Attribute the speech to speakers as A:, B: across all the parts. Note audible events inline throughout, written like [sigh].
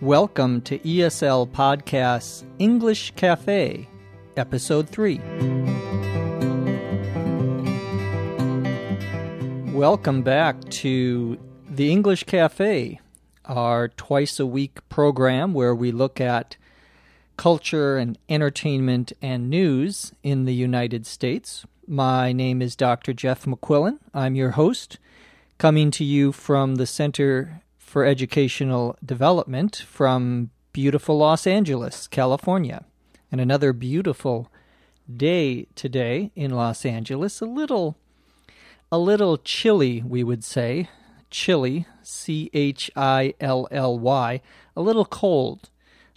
A: Welcome to ESL Podcast's English Cafe, Episode 3. Welcome back to the English Cafe, our twice a week program where we look at culture and entertainment and news in the United States. My name is Dr. Jeff McQuillan. I'm your host, coming to you from the Center for Educational Development from beautiful Los Angeles, California. And another beautiful day today in Los Angeles. A little a little chilly, we would say. Chilly, C H I L L Y. A little cold.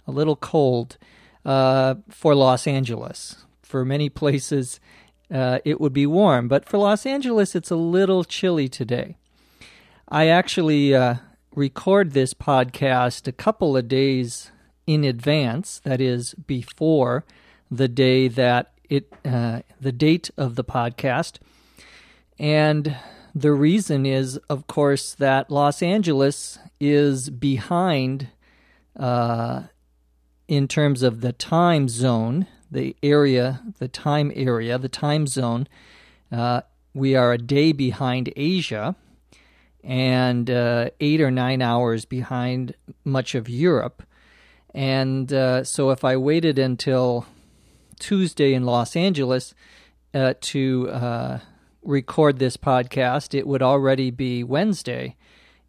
A: A little cold uh, for Los Angeles. For many places, uh, it would be warm, but for Los Angeles, it's a little chilly today. I actually uh, record this podcast a couple of days in advance, that is, before the day that it, uh, the date of the podcast. And the reason is, of course, that Los Angeles is behind uh, in terms of the time zone, the area, the time area, the time zone. Uh, we are a day behind Asia and uh, eight or nine hours behind much of Europe. And uh, so if I waited until Tuesday in Los Angeles uh, to uh, record this podcast, it would already be Wednesday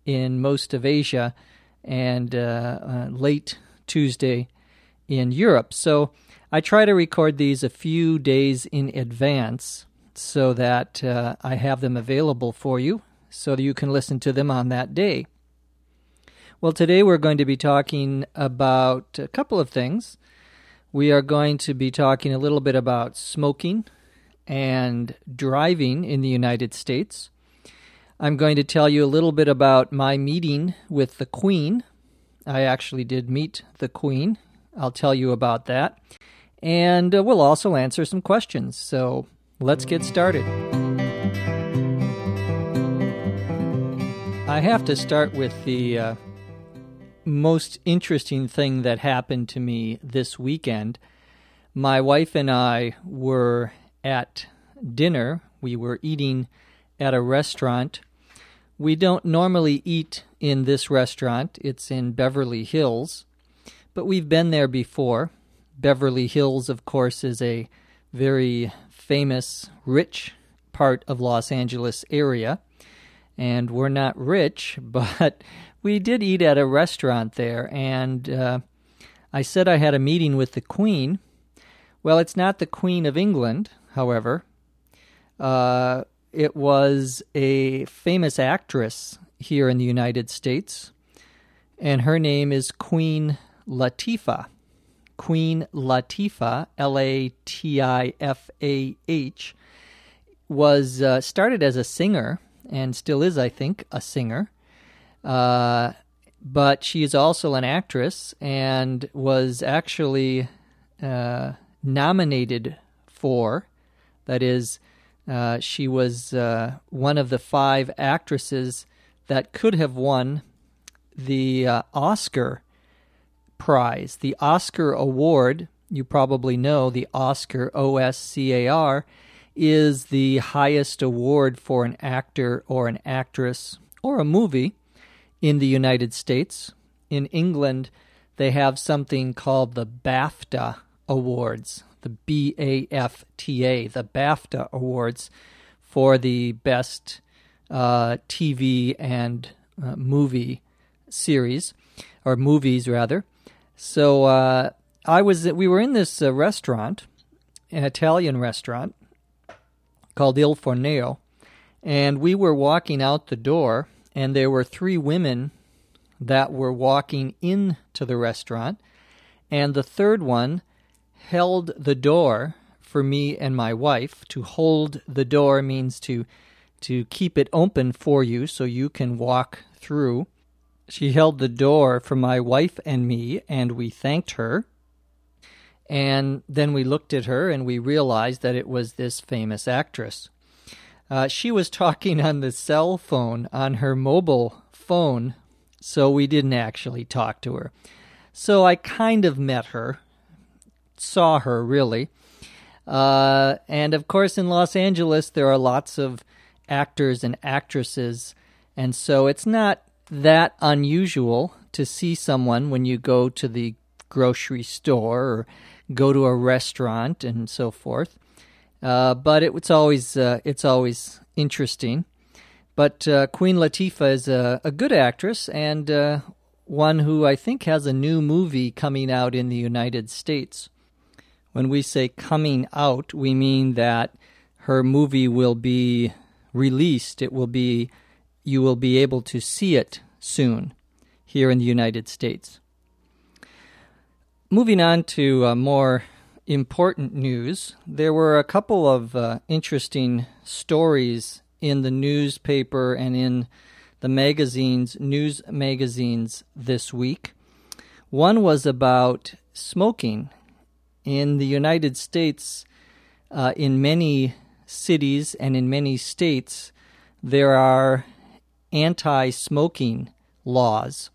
A: in most of Asia and uh, uh, late Tuesday in Europe. So I try to record these a few days in advance so that I have them available for you so that you can listen to them on that day. Well, today we're going to be talking about a couple of things. We are going to be talking a little bit about smoking and driving in the United States. I'm going to tell you a little bit about my meeting with the Queen. I actually did meet the Queen. I'll tell you about that. And uh, we'll also answer some questions. So let's get started. I have to start with the uh, most interesting thing that happened to me this weekend. My wife and I were at dinner. We were eating at a restaurant. We don't normally eat in this restaurant, it's in Beverly Hills, but we've been there before. Beverly Hills, of course, is a very famous, rich part of Los Angeles area and we're not rich, [laughs] but we did eat at a restaurant there. And uh, I said I had a meeting with the Queen. Well, it's not the Queen of England, however. Uh, it was a famous actress here in the United States, and her name is Queen Latifah. Queen Latifah, L A T I F A H, was uh, started as a singer and still is, I think, a singer. Uh, but she is also an actress and was actually uh, nominated for, that is, uh, she was uh, one of the five actresses that could have won the uh, Oscar prize. The Oscar award, you probably know, the Oscar, O S C A R, is the highest award for an actor or an actress or a movie in the United States. In England, they have something called the BAFTA Awards, the B A F T A, the BAFTA Awards for the best uh, TV and uh, movie series, or movies rather. So uh, I was, we were in this uh, restaurant, an Italian restaurant, called Il Fornaio, and we were walking out the door, and there were three women that were walking into the restaurant, and the third one held the door for me and my wife. To hold the door means to to keep it open for you so you can walk through. She held the door for my wife and me, and we thanked her. And then we looked at her and we realized that it was this famous actress. Uh, she was talking on the cell phone, on her mobile phone, so we didn't actually talk to her. So I kind of met her, saw her really. Uh, and of course, in Los Angeles, there are lots of actors and actresses. And so it's not that unusual to see someone when you go to the grocery store or go to a restaurant and so forth. Uh, but it, it's always uh, it's always interesting. But uh, Queen Latifah is a, a good actress and uh, one who I think has a new movie coming out in the United States. When we say coming out, we mean that her movie will be released. It will be you will be able to see it soon here in the United States. Moving on to uh, more important news, there were a couple of uh, interesting stories in the newspaper and in the magazines, news magazines this week. One was about smoking in the United States. Uh, in many cities and in many states, there are anti smoking laws.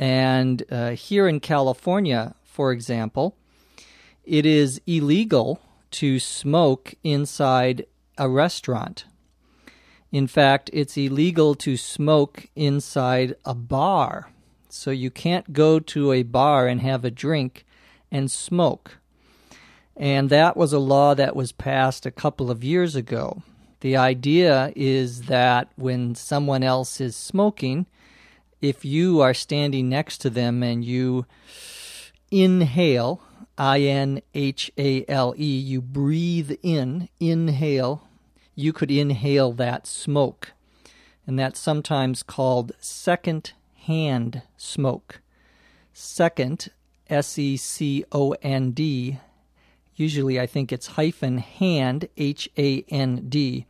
A: And uh, here in California, for example, it is illegal to smoke inside a restaurant. In fact, it's illegal to smoke inside a bar. So you can't go to a bar and have a drink and smoke. And that was a law that was passed a couple of years ago. The idea is that when someone else is smoking, if you are standing next to them and you inhale, I N H A L E, you breathe in, inhale, you could inhale that smoke. And that's sometimes called second hand smoke. Second, S E C O N D. Usually I think it's hyphen hand, H A N D.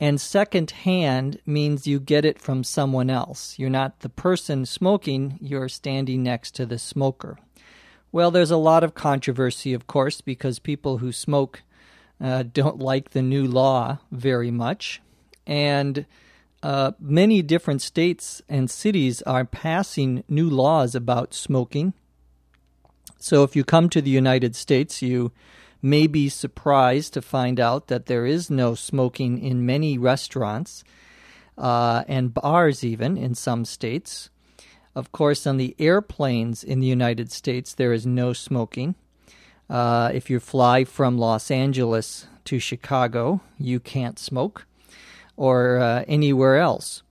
A: And second hand means you get it from someone else. You're not the person smoking, you're standing next to the smoker. Well, there's a lot of controversy, of course, because people who smoke uh, don't like the new law very much. And uh, many different states and cities are passing new laws about smoking. So if you come to the United States, you may be surprised to find out that there is no smoking in many restaurants uh, and bars, even in some states. Of course, on the airplanes in the United States, there is no smoking. Uh, if you fly from Los Angeles to Chicago, you can't smoke, or uh, anywhere else.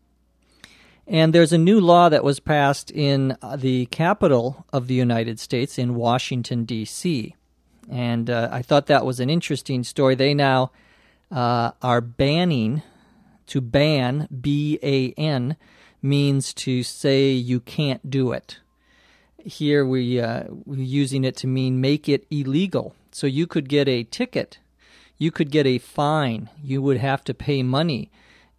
A: And there's a new law that was passed in uh, the capital of the United States, in Washington, D.C. And uh, I thought that was an interesting story. They now uh, are banning, to ban, B A N, means to say you can't do it. Here we, uh, we're using it to mean make it illegal. So you could get a ticket, you could get a fine, you would have to pay money.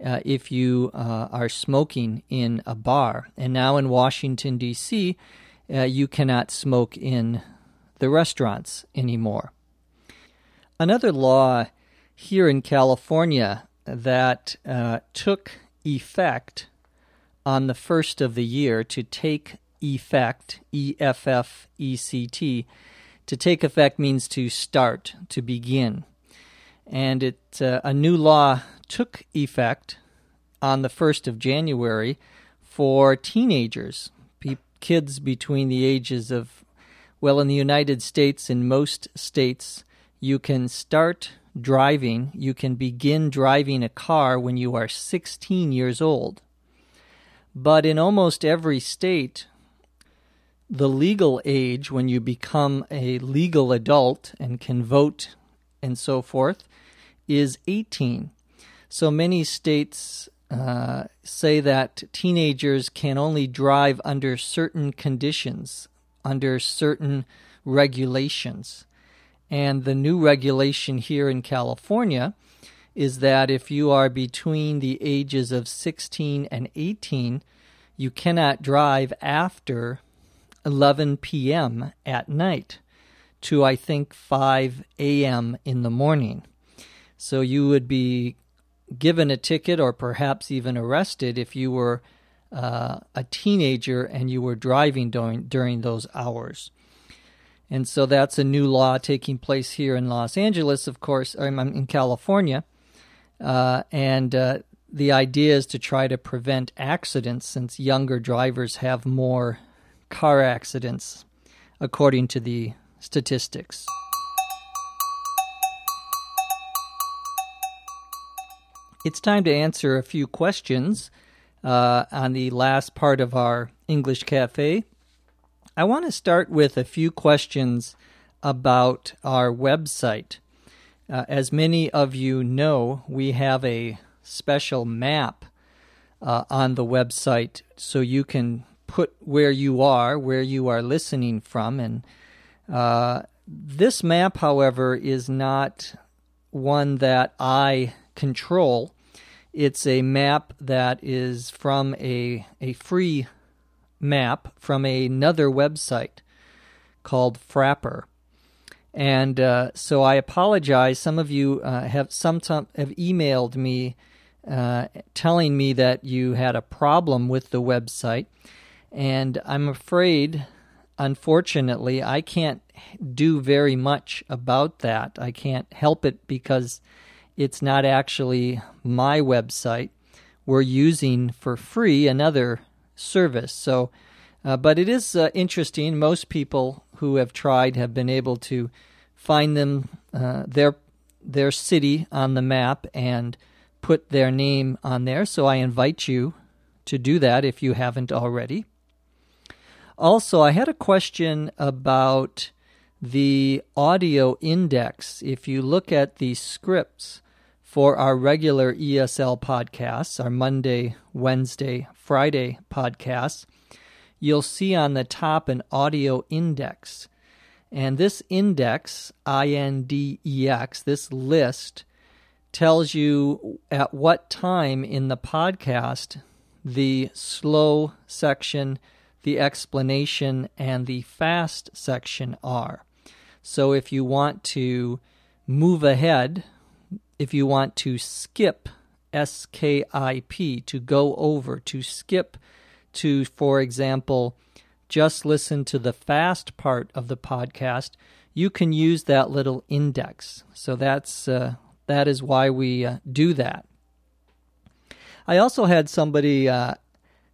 A: Uh, if you uh, are smoking in a bar. And now in Washington, D.C., uh, you cannot smoke in the restaurants anymore. Another law here in California that uh, took effect on the first of the year to take effect, E F F E C T. To take effect means to start, to begin. And it uh, a new law took effect on the 1st of January for teenagers, pe- kids between the ages of well, in the United States, in most states, you can start driving, you can begin driving a car when you are 16 years old. But in almost every state, the legal age when you become a legal adult and can vote and so forth is 18. So many states uh, say that teenagers can only drive under certain conditions under certain regulations. And the new regulation here in California is that if you are between the ages of 16 and 18, you cannot drive after 11 p.m. at night to, I think, 5 a.m. in the morning. So you would be given a ticket or perhaps even arrested if you were uh, a teenager and you were driving during during those hours. And so that's a new law taking place here in Los Angeles, of course, in California. Uh, and uh, the idea is to try to prevent accidents since younger drivers have more car accidents, according to the statistics. It's time to answer a few questions uh, on the last part of our English Cafe. I want to start with a few questions about our website. Uh, as many of you know, we have a special map uh, on the website so you can put where you are, where you are listening from. And uh, this map, however, is not one that I control. It's a map that is from a, a free map from another website called Frappr. And uh, so I apologize. Some of you uh, have some have emailed me uh, telling me that you had a problem with the website, and I'm afraid, unfortunately, I can't do very much about that. I can't help it because it's not actually my website. We're using for free another service. So, uh, but it is uh, interesting. Most people who have tried have been able to find them uh, their their city on the map and put their name on there. So I invite you to do that if you haven't already. Also, I had a question about the audio index. If you look at the scripts for our regular ESL podcasts, our Monday, Wednesday, Friday podcasts, you'll see on the top an audio index. And this index, I N D E X, this list, tells you at what time in the podcast the slow section, the explanation, and the fast section are. So if you want to move ahead, if you want to skip S K I P, to go over, to skip to, for example, just listen to the fast part of the podcast, you can use that little index. So that's uh, that is why we uh, do that. I also had somebody uh,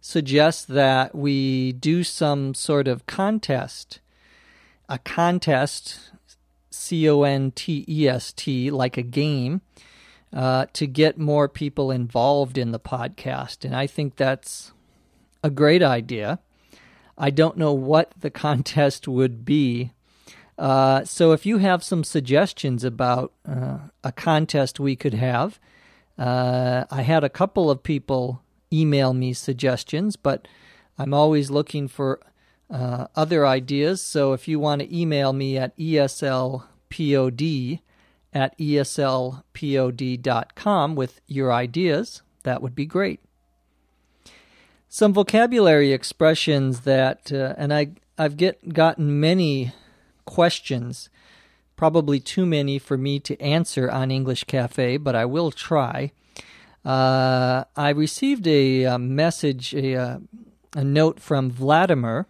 A: suggest that we do some sort of contest, a contest, C O N T E S T, like a game, uh, to get more people involved in the podcast. And I think that's a great idea. I don't know what the [laughs] contest would be. Uh, so if you have some suggestions about uh, a contest we could have, uh, I had a couple of people email me suggestions, but I'm always looking for uh, other ideas. So if you want to email me at eslpod at eslpod.com with your ideas, that would be great. Some vocabulary expressions that, uh, and I, I've get gotten many questions, probably too many for me to answer on English Cafe, but I will try. Uh, I received a, a message, a, uh, a, note from Vladimir.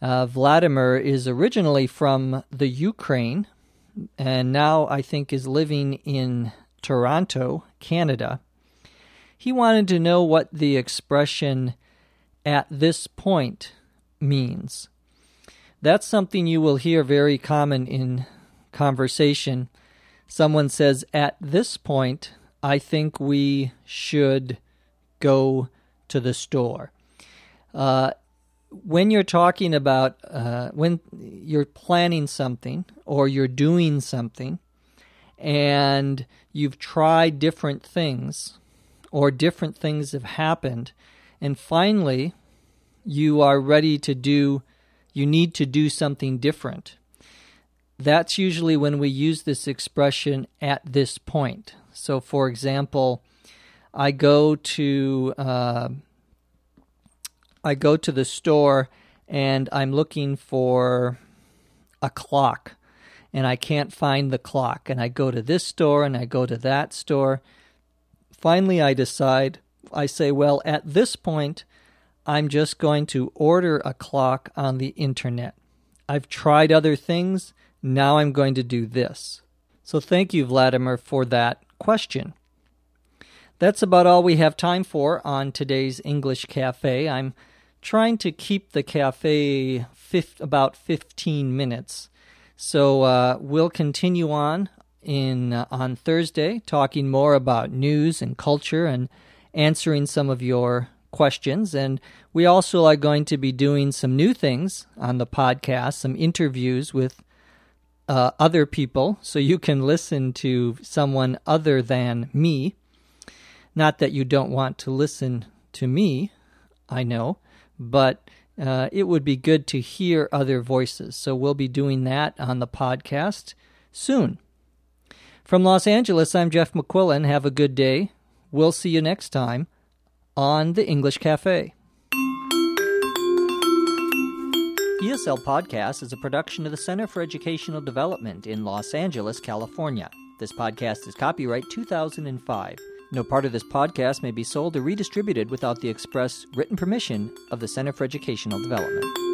A: Uh, Vladimir is originally from the Ukraine, and now I think is living in Toronto, Canada. He wanted to know what the expression at this point means. That's something you will hear very common in conversation. Someone says, At this point, I think we should go to the store. Uh, when you're talking about uh, when you're planning something or you're doing something and you've tried different things or different things have happened and finally you are ready to do you need to do something different that's usually when we use this expression at this point so for example i go to uh, I go to the store and I'm looking for a clock and I can't find the clock. And I go to this store and I go to that store. Finally, I decide, I say, well, at this point, I'm just going to order a clock on the internet. I've tried other things. Now I'm going to do this. So thank you, Vladimir, for that question. That's about all we have time for on today's English Cafe. I'm trying to keep the cafe about 15 minutes. So uh, we'll continue on in uh, on Thursday talking more about news and culture and answering some of your questions. And we also are going to be doing some new things on the podcast, some interviews with uh, other people, so you can listen to someone other than me. Not that you don't want to listen to me, I know, but uh, it would be good to hear other voices. So we'll be doing that on the podcast soon. From Los Angeles, I'm Jeff McQuillan. Have a good day. We'll see you next time on the English Cafe. ESL Podcast is a production of the Center for Educational Development in Los Angeles, California. This podcast is copyright 2005. No part of this podcast may be sold or redistributed without the express written permission of the Center for Educational Development.